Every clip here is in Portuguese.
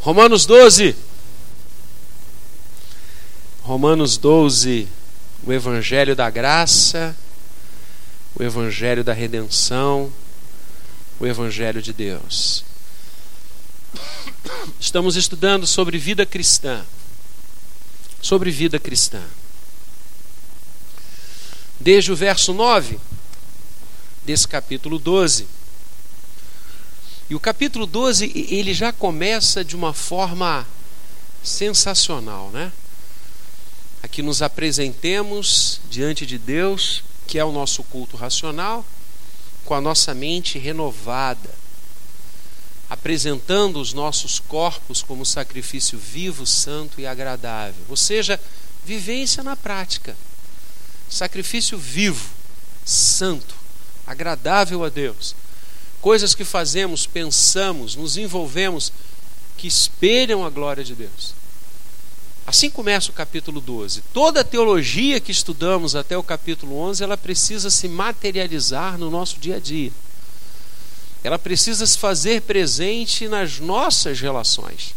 Romanos 12. Romanos 12, o Evangelho da graça, o Evangelho da redenção, o Evangelho de Deus. Estamos estudando sobre vida cristã. Sobre vida cristã. Desde o verso 9 desse capítulo 12. E o capítulo 12, ele já começa de uma forma sensacional, né? Aqui nos apresentemos diante de Deus, que é o nosso culto racional, com a nossa mente renovada, apresentando os nossos corpos como sacrifício vivo, santo e agradável. Ou seja, vivência na prática. Sacrifício vivo, santo, agradável a Deus. Coisas que fazemos, pensamos, nos envolvemos, que espelham a glória de Deus. Assim começa o capítulo 12. Toda a teologia que estudamos até o capítulo 11, ela precisa se materializar no nosso dia a dia. Ela precisa se fazer presente nas nossas relações.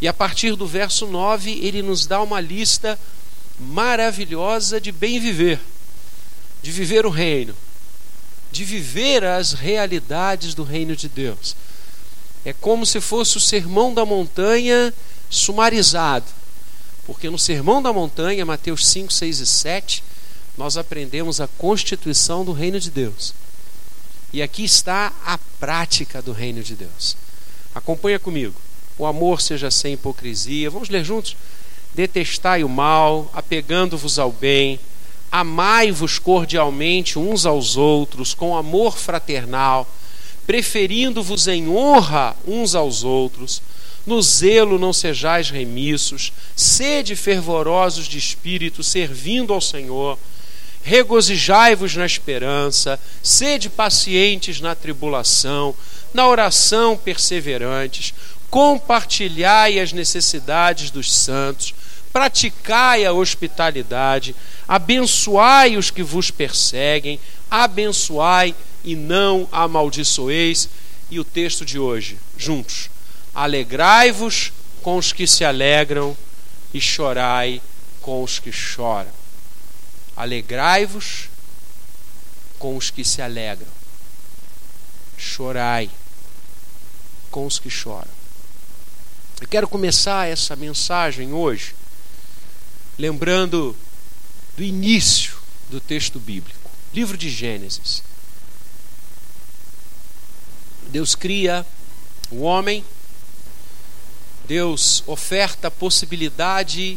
E a partir do verso 9, ele nos dá uma lista maravilhosa de bem viver, de viver o reino, de viver as realidades do reino de Deus. É como se fosse o sermão da montanha sumarizado. Porque no Sermão da Montanha, Mateus 5, 6 e 7, nós aprendemos a constituição do reino de Deus. E aqui está a prática do reino de Deus. Acompanha comigo. O amor seja sem hipocrisia. Vamos ler juntos? Detestai o mal, apegando-vos ao bem, amai-vos cordialmente uns aos outros, com amor fraternal, preferindo-vos em honra uns aos outros no zelo não sejais remissos, sede fervorosos de espírito, servindo ao Senhor. Regozijai-vos na esperança, sede pacientes na tribulação, na oração perseverantes, compartilhai as necessidades dos santos, praticai a hospitalidade, abençoai os que vos perseguem, abençoai e não amaldiçoeis. E o texto de hoje, juntos. Alegrai-vos com os que se alegram e chorai com os que choram. Alegrai-vos com os que se alegram. Chorai com os que choram. Eu quero começar essa mensagem hoje lembrando do início do texto bíblico, livro de Gênesis. Deus cria o homem Deus oferta a possibilidade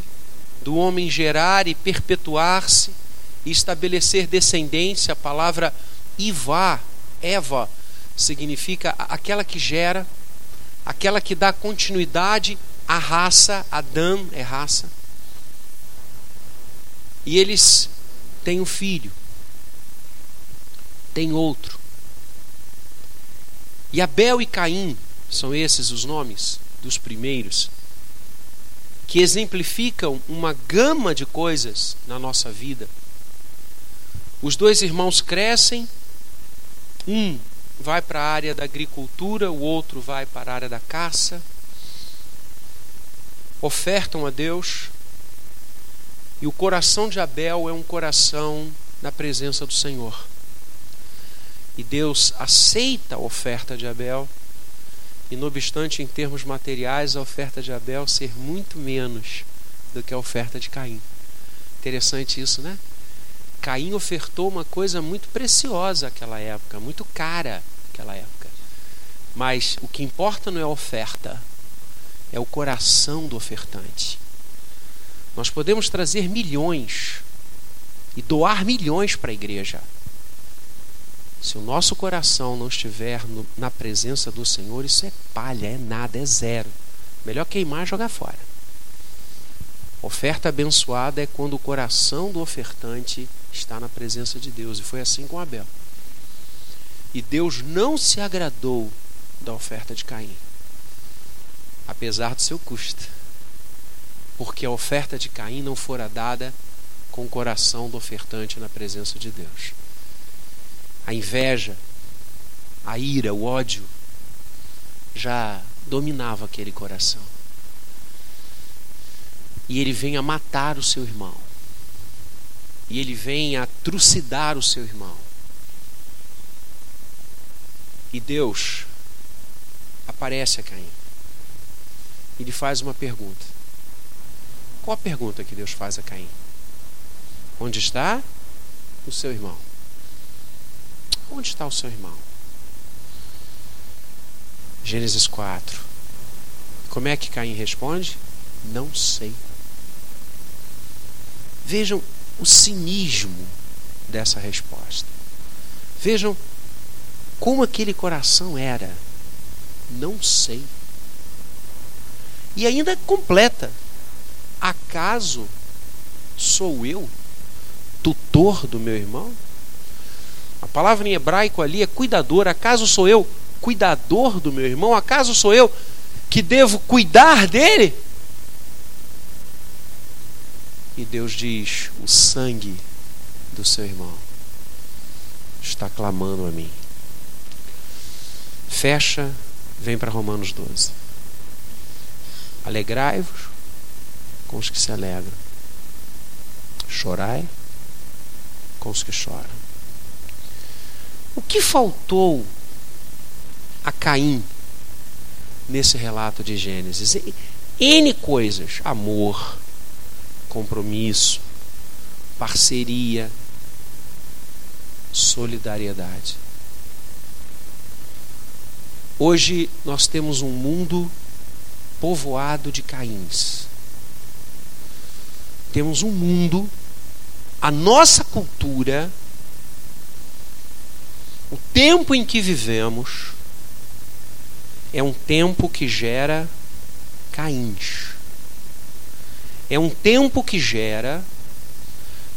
do homem gerar e perpetuar-se e estabelecer descendência. A palavra Ivá, Eva, significa aquela que gera, aquela que dá continuidade à raça. Adão é raça. E eles têm um filho, tem outro. E Abel e Caim são esses os nomes dos primeiros, que exemplificam uma gama de coisas na nossa vida. Os dois irmãos crescem, um vai para a área da agricultura, o outro vai para a área da caça, ofertam a Deus, e o coração de Abel é um coração na presença do Senhor. E Deus aceita a oferta de Abel e, não obstante, em termos materiais, a oferta de Abel ser muito menos do que a oferta de Caim. Interessante isso, né? Caim ofertou uma coisa muito preciosa naquela época, muito cara naquela época. Mas o que importa não é a oferta, é o coração do ofertante. Nós podemos trazer milhões e doar milhões para a igreja. Se o nosso coração não estiver no, na presença do Senhor, isso é palha, é nada, é zero. Melhor queimar e jogar fora. Oferta abençoada é quando o coração do ofertante está na presença de Deus. E foi assim com Abel. E Deus não se agradou da oferta de Caim, apesar do seu custo. Porque a oferta de Caim não fora dada com o coração do ofertante na presença de Deus a inveja, a ira, o ódio já dominava aquele coração. E ele vem a matar o seu irmão. E ele vem a trucidar o seu irmão. E Deus aparece a Caim. E lhe faz uma pergunta. Qual a pergunta que Deus faz a Caim? Onde está o seu irmão? Onde está o seu irmão? Gênesis 4. Como é que Caim responde? Não sei. Vejam o cinismo dessa resposta. Vejam como aquele coração era. Não sei. E ainda completa. Acaso sou eu tutor do meu irmão? A palavra em hebraico ali é cuidador. Acaso sou eu cuidador do meu irmão? Acaso sou eu que devo cuidar dele? E Deus diz: o sangue do seu irmão está clamando a mim. Fecha, vem para Romanos 12. Alegrai-vos com os que se alegram, chorai com os que choram. O que faltou a Caim nesse relato de Gênesis? N coisas: amor, compromisso, parceria, solidariedade. Hoje nós temos um mundo povoado de Caíns. Temos um mundo, a nossa cultura, o tempo em que vivemos, é um tempo que gera Caíns é um tempo que gera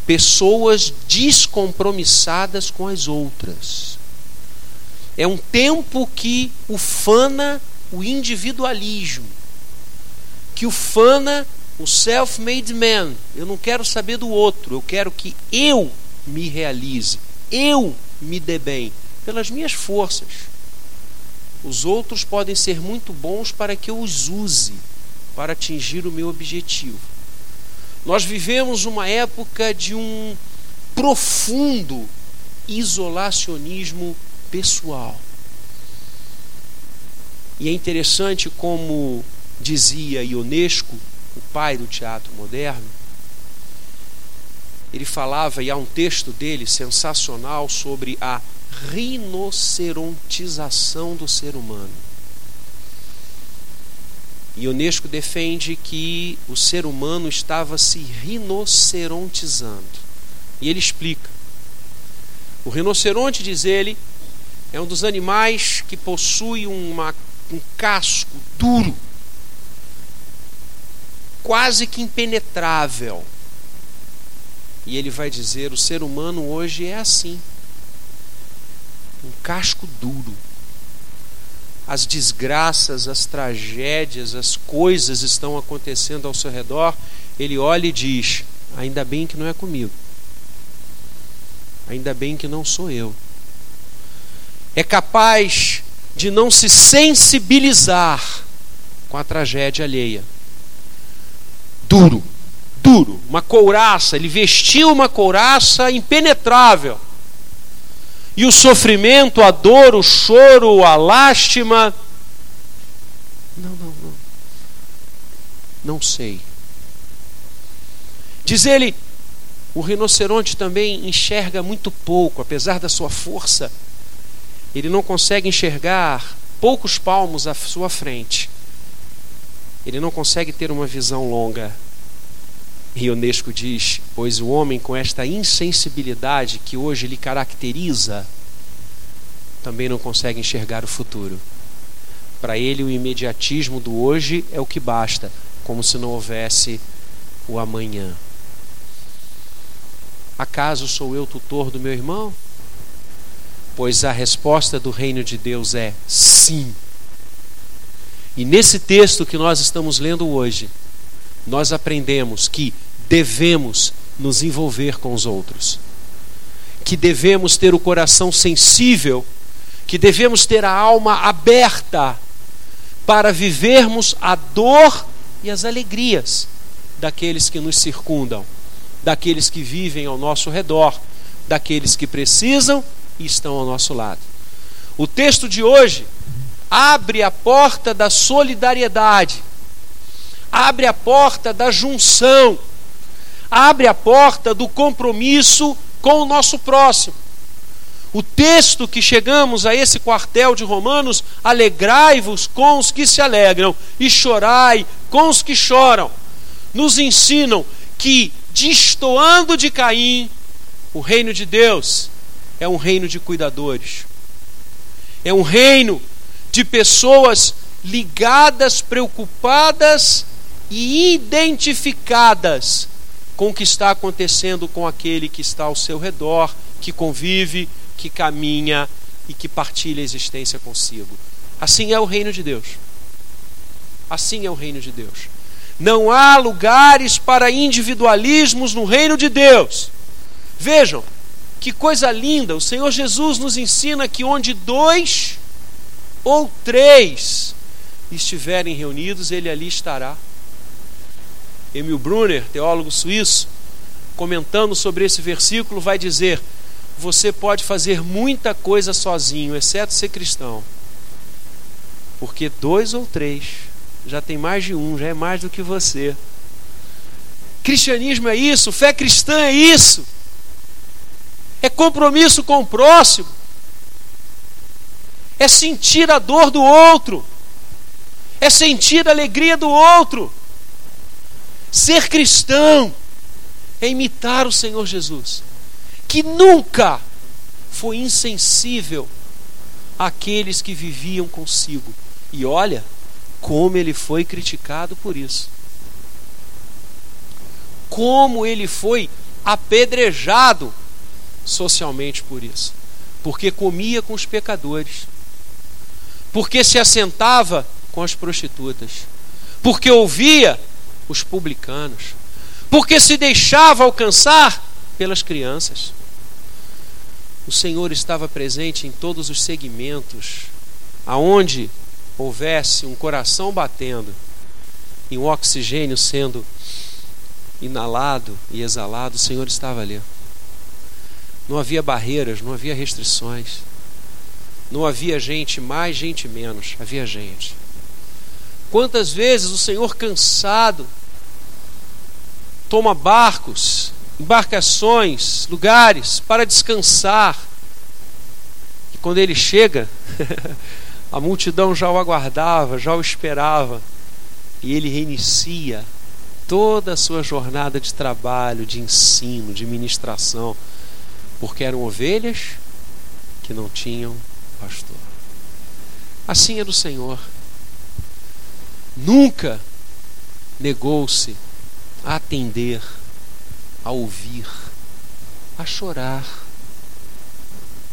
pessoas descompromissadas com as outras. É um tempo que ufana o individualismo, que ufana o self-made man. Eu não quero saber do outro, eu quero que eu me realize, eu me dê bem, pelas minhas forças. Os outros podem ser muito bons para que eu os use para atingir o meu objetivo. Nós vivemos uma época de um profundo isolacionismo pessoal. E é interessante como dizia Ionesco, o pai do teatro moderno, ele falava, e há um texto dele sensacional sobre a rinocerontização do ser humano. Ionesco defende que o ser humano estava se rinocerontizando. E ele explica. O rinoceronte, diz ele, é um dos animais que possui uma, um casco duro, quase que impenetrável. E ele vai dizer: o ser humano hoje é assim um casco duro as desgraças, as tragédias, as coisas estão acontecendo ao seu redor, ele olha e diz: Ainda bem que não é comigo. Ainda bem que não sou eu. É capaz de não se sensibilizar com a tragédia alheia. Duro, duro, uma couraça, ele vestiu uma couraça impenetrável e o sofrimento, a dor, o choro, a lástima. Não, não, não. Não sei. Diz ele, o rinoceronte também enxerga muito pouco, apesar da sua força. Ele não consegue enxergar poucos palmos à sua frente. Ele não consegue ter uma visão longa. E Unesco diz: Pois o homem com esta insensibilidade que hoje lhe caracteriza, também não consegue enxergar o futuro. Para ele, o imediatismo do hoje é o que basta, como se não houvesse o amanhã. Acaso sou eu tutor do meu irmão? Pois a resposta do reino de Deus é sim. E nesse texto que nós estamos lendo hoje, nós aprendemos que devemos nos envolver com os outros, que devemos ter o coração sensível, que devemos ter a alma aberta para vivermos a dor e as alegrias daqueles que nos circundam, daqueles que vivem ao nosso redor, daqueles que precisam e estão ao nosso lado. O texto de hoje abre a porta da solidariedade, abre a porta da junção, abre a porta do compromisso com o nosso próximo. O texto que chegamos a esse quartel de Romanos, alegrai-vos com os que se alegram e chorai com os que choram, nos ensinam que, destoando de Caim, o reino de Deus é um reino de cuidadores, é um reino de pessoas ligadas, preocupadas e identificadas com o que está acontecendo com aquele que está ao seu redor, que convive, que caminha e que partilha a existência consigo. Assim é o reino de Deus. Assim é o reino de Deus. Não há lugares para individualismos no reino de Deus. Vejam, que coisa linda! O Senhor Jesus nos ensina que onde dois ou três estiverem reunidos, ele ali estará. Emil Brunner, teólogo suíço, comentando sobre esse versículo, vai dizer: Você pode fazer muita coisa sozinho, exceto ser cristão. Porque dois ou três já tem mais de um, já é mais do que você. Cristianismo é isso, fé cristã é isso. É compromisso com o próximo. É sentir a dor do outro. É sentir a alegria do outro. Ser cristão é imitar o Senhor Jesus, que nunca foi insensível àqueles que viviam consigo. E olha como ele foi criticado por isso. Como ele foi apedrejado socialmente por isso. Porque comia com os pecadores. Porque se assentava com as prostitutas. Porque ouvia os publicanos, porque se deixava alcançar pelas crianças. O Senhor estava presente em todos os segmentos, aonde houvesse um coração batendo e um oxigênio sendo inalado e exalado, o Senhor estava ali. Não havia barreiras, não havia restrições. Não havia gente mais, gente menos, havia gente. Quantas vezes o Senhor cansado toma barcos, embarcações, lugares para descansar. E quando ele chega, a multidão já o aguardava, já o esperava. E ele reinicia toda a sua jornada de trabalho, de ensino, de ministração, porque eram ovelhas que não tinham pastor. Assim é do Senhor. Nunca negou-se a atender, a ouvir, a chorar,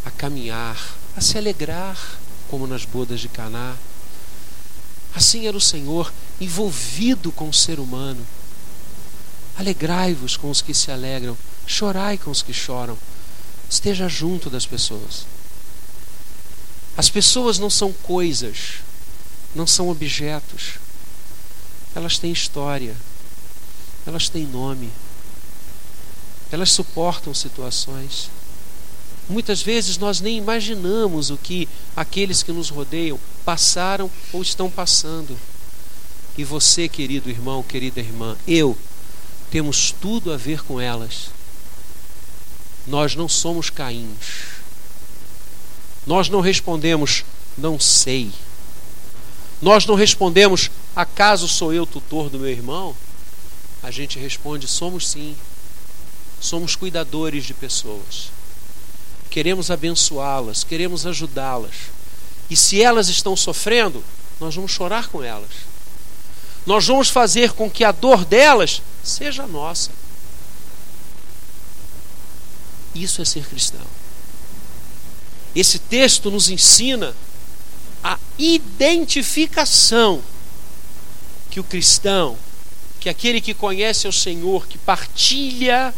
a caminhar, a se alegrar, como nas bodas de Caná. Assim era o Senhor, envolvido com o ser humano. Alegrai-vos com os que se alegram, chorai com os que choram. Esteja junto das pessoas. As pessoas não são coisas, não são objetos. Elas têm história, elas têm nome. Elas suportam situações. Muitas vezes nós nem imaginamos o que aqueles que nos rodeiam passaram ou estão passando. E você, querido irmão, querida irmã, eu, temos tudo a ver com elas. Nós não somos caíns. Nós não respondemos, não sei. Nós não respondemos, acaso sou eu tutor do meu irmão? a gente responde: somos sim. Somos cuidadores de pessoas. Queremos abençoá-las, queremos ajudá-las. E se elas estão sofrendo, nós vamos chorar com elas. Nós vamos fazer com que a dor delas seja nossa. Isso é ser cristão. Esse texto nos ensina a identificação que o cristão que aquele que conhece o Senhor, que partilha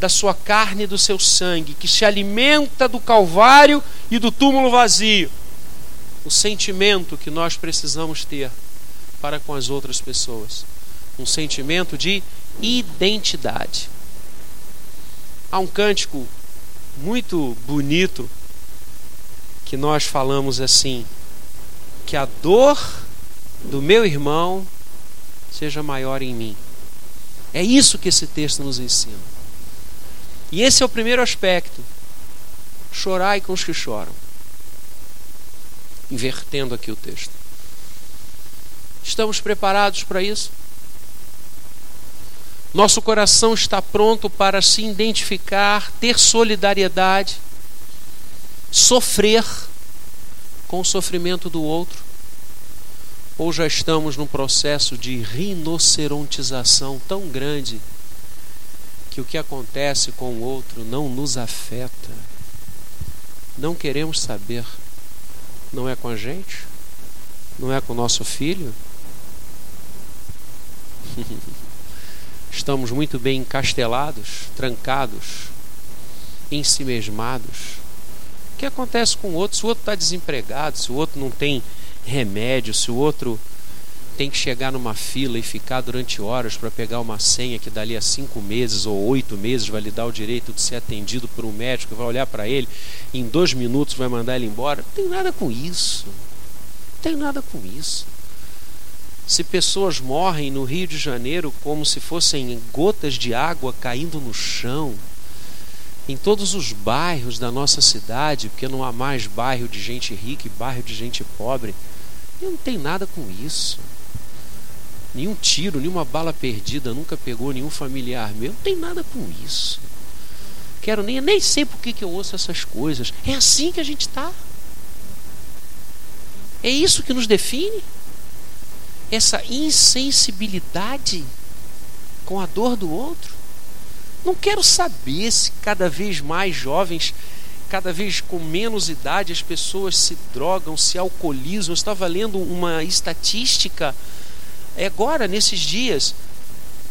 da sua carne e do seu sangue, que se alimenta do Calvário e do túmulo vazio, o sentimento que nós precisamos ter para com as outras pessoas. Um sentimento de identidade. Há um cântico muito bonito que nós falamos assim: que a dor do meu irmão seja maior em mim. É isso que esse texto nos ensina. E esse é o primeiro aspecto. Chorai com os que choram. Invertendo aqui o texto. Estamos preparados para isso? Nosso coração está pronto para se identificar, ter solidariedade, sofrer com o sofrimento do outro? Ou já estamos num processo de rinocerontização tão grande que o que acontece com o outro não nos afeta? Não queremos saber. Não é com a gente? Não é com o nosso filho? Estamos muito bem encastelados, trancados, ensimesmados. Que acontece com o outro? Se o outro está desempregado, se o outro não tem remédio, se o outro tem que chegar numa fila e ficar durante horas para pegar uma senha que dali a cinco meses ou oito meses vai lhe dar o direito de ser atendido por um médico, vai olhar para ele e em dois minutos vai mandar ele embora. Não tem nada com isso. Não tem nada com isso. Se pessoas morrem no Rio de Janeiro como se fossem gotas de água caindo no chão, em todos os bairros da nossa cidade, porque não há mais bairro de gente rica e bairro de gente pobre. Eu não tenho nada com isso. Nenhum tiro, nenhuma bala perdida nunca pegou nenhum familiar meu. Não tem nada com isso. Quero nem, nem sei por que, que eu ouço essas coisas. É assim que a gente está. É isso que nos define? Essa insensibilidade com a dor do outro? Não quero saber se cada vez mais jovens, cada vez com menos idade, as pessoas se drogam, se alcoolizam. Eu estava lendo uma estatística agora, nesses dias,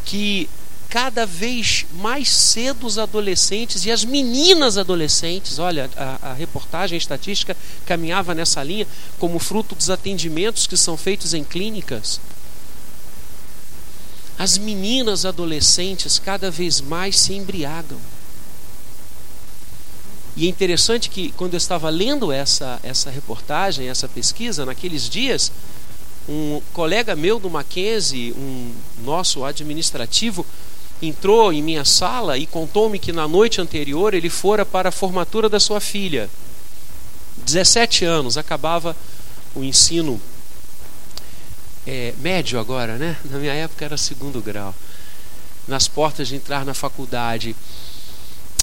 que cada vez mais cedo os adolescentes e as meninas adolescentes, olha, a, a, reportagem estatística caminhava nessa linha como fruto dos atendimentos que são feitos em clínicas as meninas adolescentes cada vez mais se embriagam. E é interessante que quando eu estava lendo essa, essa reportagem, essa pesquisa, naqueles dias, um colega meu do Mackenzie, um nosso administrativo, entrou em minha sala e contou-me que na noite anterior ele fora para a formatura da sua filha. 17 anos, acabava o ensino é, médio agora, né? Na minha época era segundo grau. Nas portas de entrar na faculdade.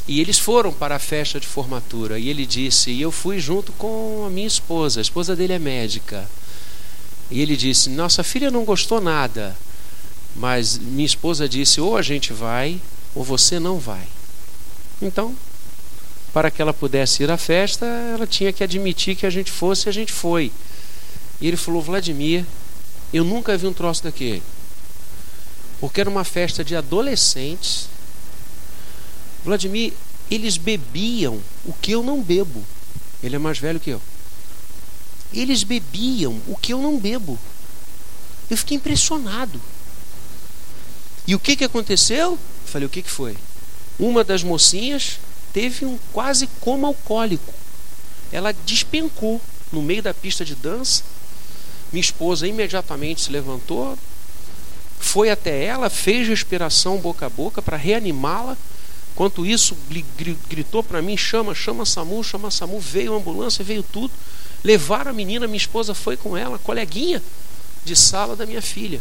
E eles foram para a festa de formatura. E ele disse: E eu fui junto com a minha esposa. A esposa dele é médica. E ele disse: Nossa filha não gostou nada. Mas minha esposa disse: Ou a gente vai, ou você não vai. Então, para que ela pudesse ir à festa, ela tinha que admitir que a gente fosse e a gente foi. E ele falou: Vladimir, eu nunca vi um troço daquele. Porque era uma festa de adolescentes. Vladimir, eles bebiam o que eu não bebo. Ele é mais velho que eu. Eles bebiam o que eu não bebo. Eu fiquei impressionado. E o que, que aconteceu? Falei, o que, que foi? Uma das mocinhas teve um quase coma alcoólico. Ela despencou no meio da pista de dança minha esposa imediatamente se levantou, foi até ela, fez respiração boca a boca para reanimá-la. Enquanto isso, gritou para mim: chama, chama SAMU, chama SAMU. Veio a ambulância, veio tudo. Levaram a menina, minha esposa foi com ela, coleguinha de sala da minha filha.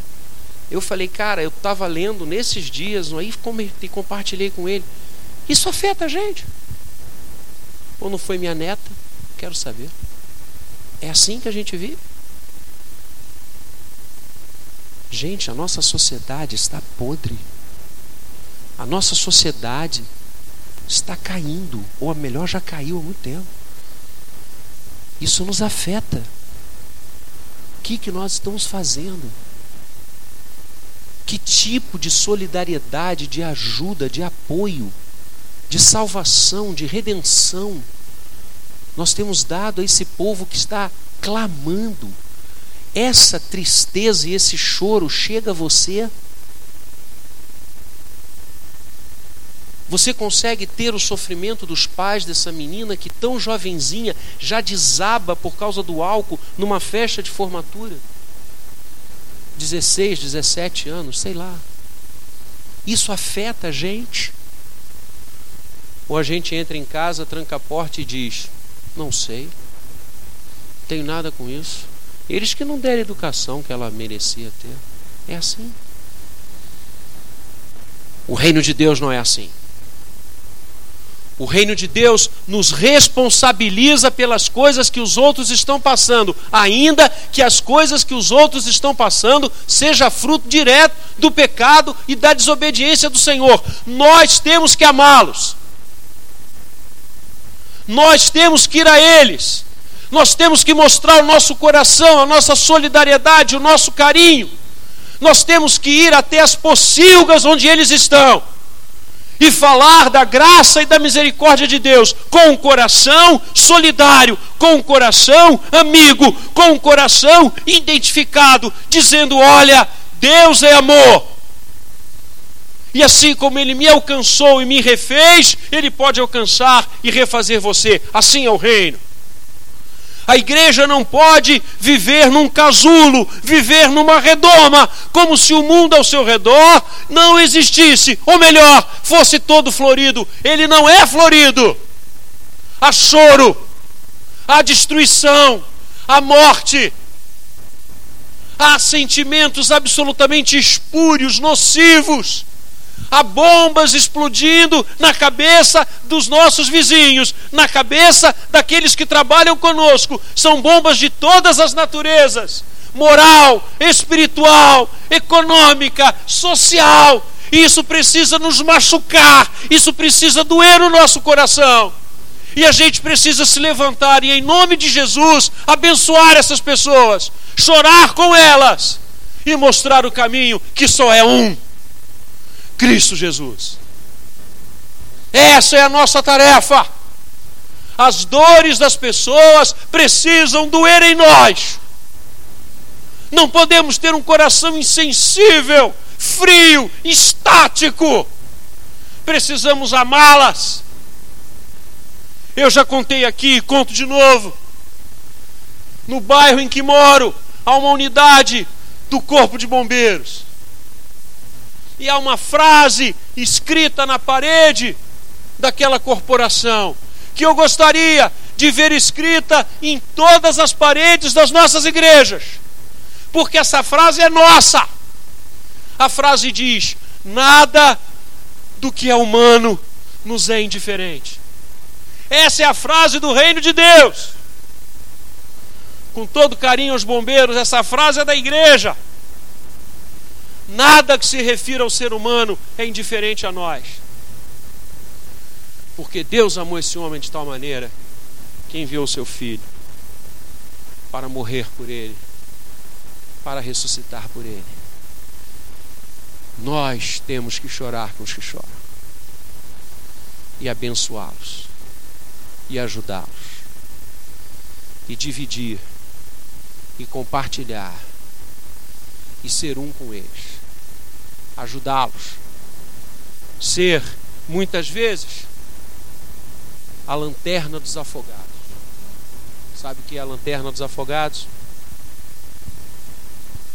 Eu falei, cara, eu estava lendo nesses dias, aí compartilhei com ele. Isso afeta a gente. Ou não foi minha neta? Quero saber. É assim que a gente vive. Gente, a nossa sociedade está podre. A nossa sociedade está caindo, ou a melhor, já caiu há muito tempo. Isso nos afeta. O que, que nós estamos fazendo? Que tipo de solidariedade, de ajuda, de apoio, de salvação, de redenção nós temos dado a esse povo que está clamando. Essa tristeza e esse choro chega a você? Você consegue ter o sofrimento dos pais dessa menina que tão jovenzinha já desaba por causa do álcool numa festa de formatura? 16, 17 anos, sei lá. Isso afeta a gente? Ou a gente entra em casa, tranca a porta e diz: Não sei, tenho nada com isso. Eles que não deram a educação que ela merecia ter. É assim. O reino de Deus não é assim. O reino de Deus nos responsabiliza pelas coisas que os outros estão passando, ainda que as coisas que os outros estão passando seja fruto direto do pecado e da desobediência do Senhor. Nós temos que amá-los. Nós temos que ir a eles. Nós temos que mostrar o nosso coração, a nossa solidariedade, o nosso carinho. Nós temos que ir até as pocilgas onde eles estão e falar da graça e da misericórdia de Deus com um coração solidário, com um coração amigo, com um coração identificado, dizendo: Olha, Deus é amor. E assim como Ele me alcançou e me refez, Ele pode alcançar e refazer você. Assim é o reino. A igreja não pode viver num casulo, viver numa redoma, como se o mundo ao seu redor não existisse, ou melhor, fosse todo florido. Ele não é florido. Há choro, há destruição, há morte, há sentimentos absolutamente espúrios, nocivos Há bombas explodindo na cabeça dos nossos vizinhos, na cabeça daqueles que trabalham conosco. São bombas de todas as naturezas moral, espiritual, econômica, social. Isso precisa nos machucar, isso precisa doer o nosso coração. E a gente precisa se levantar e, em nome de Jesus, abençoar essas pessoas, chorar com elas e mostrar o caminho que só é um. Cristo Jesus. Essa é a nossa tarefa. As dores das pessoas precisam doer em nós. Não podemos ter um coração insensível, frio, estático. Precisamos amá-las. Eu já contei aqui, conto de novo. No bairro em que moro, há uma unidade do Corpo de Bombeiros e há uma frase escrita na parede daquela corporação que eu gostaria de ver escrita em todas as paredes das nossas igrejas, porque essa frase é nossa. A frase diz: nada do que é humano nos é indiferente. Essa é a frase do reino de Deus. Com todo carinho aos bombeiros, essa frase é da igreja. Nada que se refira ao ser humano é indiferente a nós. Porque Deus amou esse homem de tal maneira que enviou seu filho para morrer por ele, para ressuscitar por ele. Nós temos que chorar com os que choram e abençoá-los e ajudá-los e dividir e compartilhar e ser um com eles, ajudá-los, ser muitas vezes a lanterna dos afogados. Sabe o que é a lanterna dos afogados?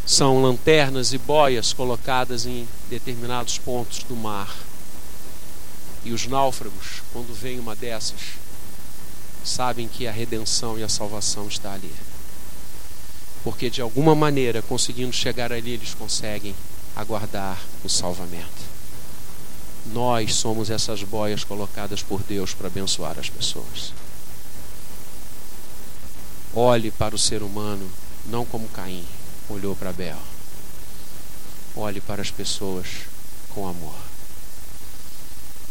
São lanternas e boias colocadas em determinados pontos do mar. E os náufragos, quando vem uma dessas, sabem que a redenção e a salvação está ali porque de alguma maneira, conseguindo chegar ali, eles conseguem aguardar o salvamento. Nós somos essas boias colocadas por Deus para abençoar as pessoas. Olhe para o ser humano não como Caim olhou para Abel. Olhe para as pessoas com amor,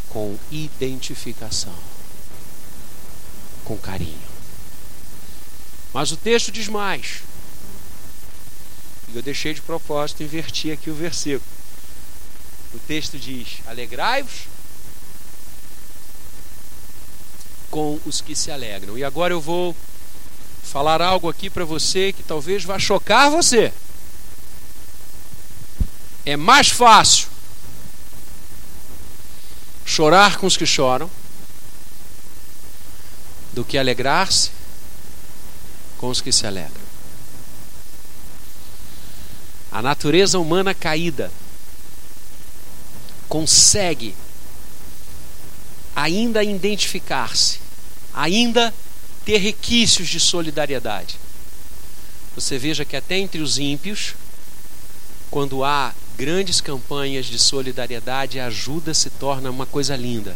com identificação, com carinho. Mas o texto diz mais. E eu deixei de propósito invertir aqui o versículo. O texto diz: Alegrai-vos com os que se alegram. E agora eu vou falar algo aqui para você que talvez vá chocar você. É mais fácil chorar com os que choram do que alegrar-se com os que se alegram. A natureza humana caída consegue ainda identificar-se, ainda ter requisitos de solidariedade. Você veja que até entre os ímpios, quando há grandes campanhas de solidariedade, a ajuda se torna uma coisa linda.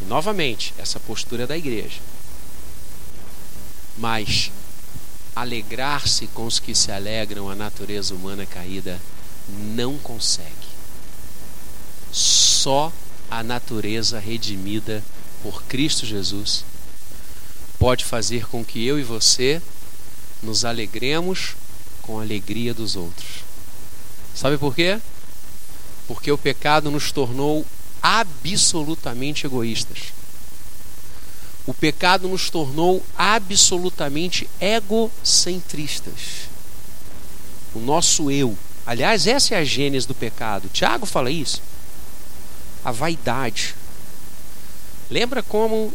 E, novamente, essa postura da igreja. Mas alegrar-se com os que se alegram, a natureza humana caída não consegue. Só a natureza redimida por Cristo Jesus pode fazer com que eu e você nos alegremos com a alegria dos outros. Sabe por quê? Porque o pecado nos tornou absolutamente egoístas. O pecado nos tornou absolutamente egocentristas. O nosso eu. Aliás, essa é a gênese do pecado. Tiago fala isso. A vaidade. Lembra como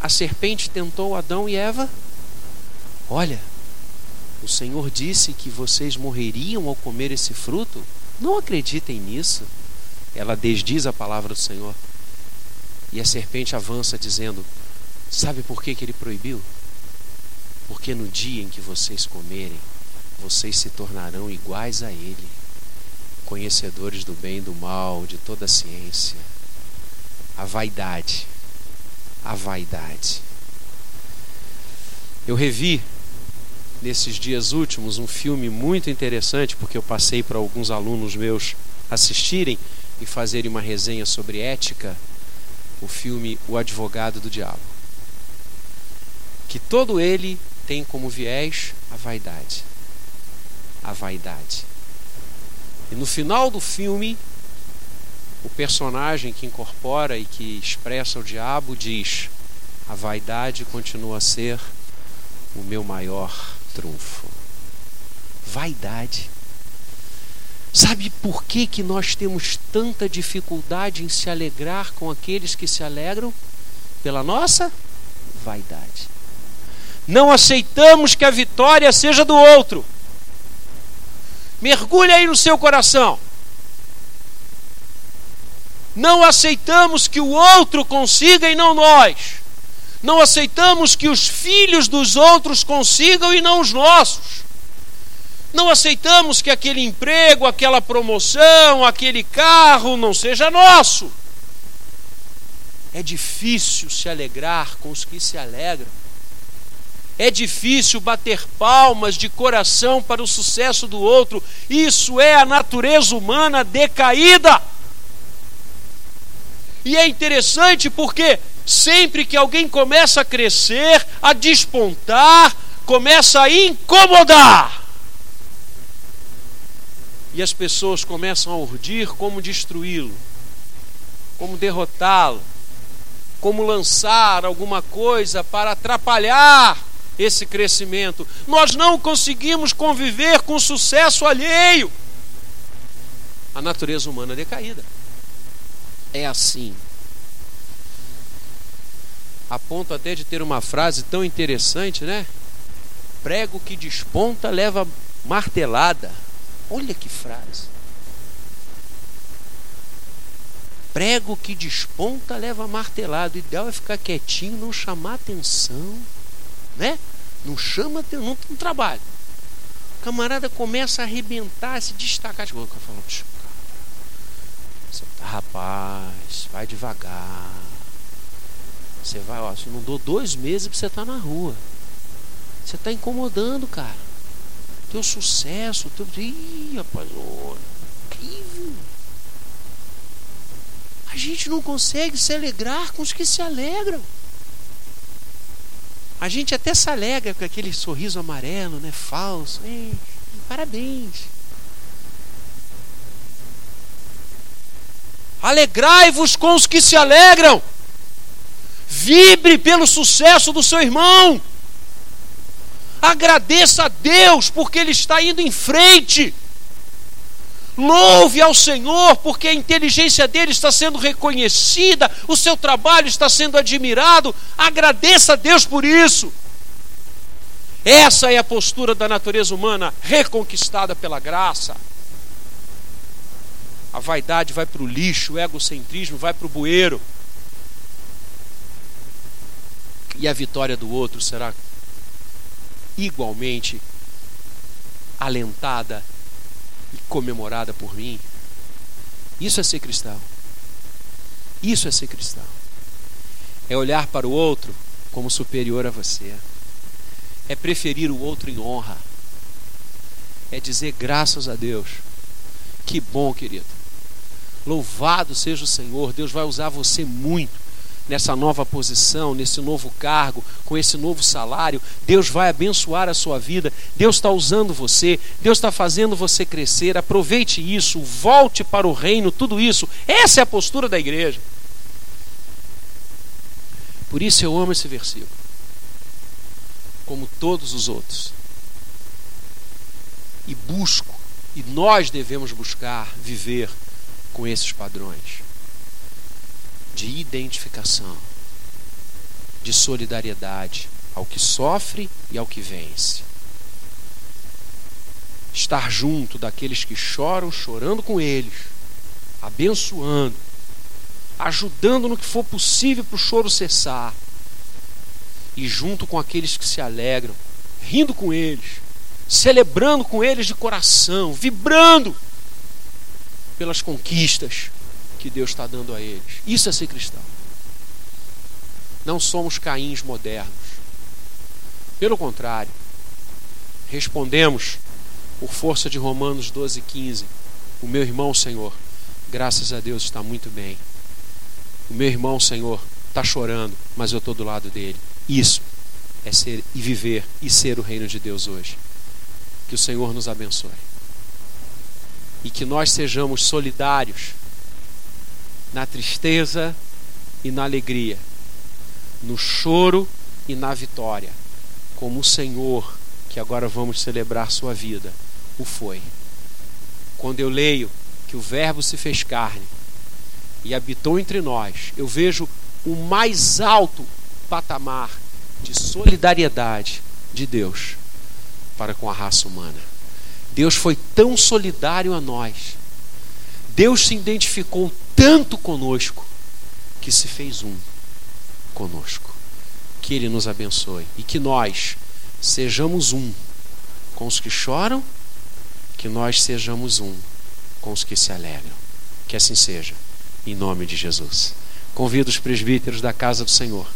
a serpente tentou Adão e Eva? Olha, o Senhor disse que vocês morreriam ao comer esse fruto. Não acreditem nisso. Ela desdiz a palavra do Senhor. E a serpente avança dizendo: Sabe por que, que ele proibiu? Porque no dia em que vocês comerem, vocês se tornarão iguais a ele, conhecedores do bem e do mal, de toda a ciência. A vaidade. A vaidade. Eu revi nesses dias últimos um filme muito interessante, porque eu passei para alguns alunos meus assistirem e fazerem uma resenha sobre ética, o filme O Advogado do Diabo que todo ele tem como viés a vaidade. A vaidade. E no final do filme, o personagem que incorpora e que expressa o diabo diz: A vaidade continua a ser o meu maior trunfo. Vaidade. Sabe por que, que nós temos tanta dificuldade em se alegrar com aqueles que se alegram? Pela nossa vaidade. Não aceitamos que a vitória seja do outro. Mergulhe aí no seu coração. Não aceitamos que o outro consiga e não nós. Não aceitamos que os filhos dos outros consigam e não os nossos. Não aceitamos que aquele emprego, aquela promoção, aquele carro não seja nosso. É difícil se alegrar com os que se alegram. É difícil bater palmas de coração para o sucesso do outro. Isso é a natureza humana decaída. E é interessante porque sempre que alguém começa a crescer, a despontar, começa a incomodar. E as pessoas começam a urdir como destruí-lo, como derrotá-lo, como lançar alguma coisa para atrapalhar esse crescimento. Nós não conseguimos conviver com sucesso alheio. A natureza humana é decaída. É assim. A ponto até de ter uma frase tão interessante, né? Prego que desponta leva martelada. Olha que frase. Prego que desponta leva martelado. O ideal é ficar quietinho, não chamar atenção, né? Não chama, não, não trabalha. O camarada começa a arrebentar, a se destacar. Tipo, falo, você tá, rapaz, vai devagar. Você vai, ó, você não dou dois meses pra você estar tá na rua. Você tá incomodando, cara. Teu sucesso, teu. Ih, rapaz, olha, incrível. A gente não consegue se alegrar com os que se alegram. A gente até se alegra com aquele sorriso amarelo, né? Falso. Ei, parabéns. Alegrai-vos com os que se alegram. Vibre pelo sucesso do seu irmão. Agradeça a Deus porque Ele está indo em frente. Louve ao Senhor, porque a inteligência dele está sendo reconhecida, o seu trabalho está sendo admirado. Agradeça a Deus por isso. Essa é a postura da natureza humana reconquistada pela graça. A vaidade vai para o lixo, o egocentrismo vai para o bueiro. E a vitória do outro será igualmente alentada comemorada por mim. Isso é ser cristão. Isso é ser cristão. É olhar para o outro como superior a você. É preferir o outro em honra. É dizer graças a Deus. Que bom, querido. Louvado seja o Senhor. Deus vai usar você muito nessa nova posição, nesse novo cargo, com esse novo salário. Deus vai abençoar a sua vida. Deus está usando você. Deus está fazendo você crescer. Aproveite isso. Volte para o reino. Tudo isso. Essa é a postura da igreja. Por isso eu amo esse versículo. Como todos os outros. E busco, e nós devemos buscar viver com esses padrões de identificação, de solidariedade ao que sofre e ao que vence. Estar junto daqueles que choram, chorando com eles, abençoando, ajudando no que for possível para o choro cessar, e junto com aqueles que se alegram, rindo com eles, celebrando com eles de coração, vibrando pelas conquistas que Deus está dando a eles. Isso é ser cristão. Não somos caíns modernos. Pelo contrário, respondemos por força de Romanos 12, 15. O meu irmão, Senhor, graças a Deus está muito bem. O meu irmão, Senhor, está chorando, mas eu estou do lado dele. Isso é ser e viver e ser o reino de Deus hoje. Que o Senhor nos abençoe. E que nós sejamos solidários na tristeza e na alegria, no choro e na vitória, como o Senhor, que agora vamos celebrar sua vida, o foi. Quando eu leio que o Verbo se fez carne e habitou entre nós, eu vejo o mais alto patamar de solidariedade de Deus para com a raça humana. Deus foi tão solidário a nós. Deus se identificou tanto conosco que se fez um conosco. Que Ele nos abençoe e que nós sejamos um com os que choram, que nós sejamos um com os que se alegram. Que assim seja, em nome de Jesus. Convido os presbíteros da casa do Senhor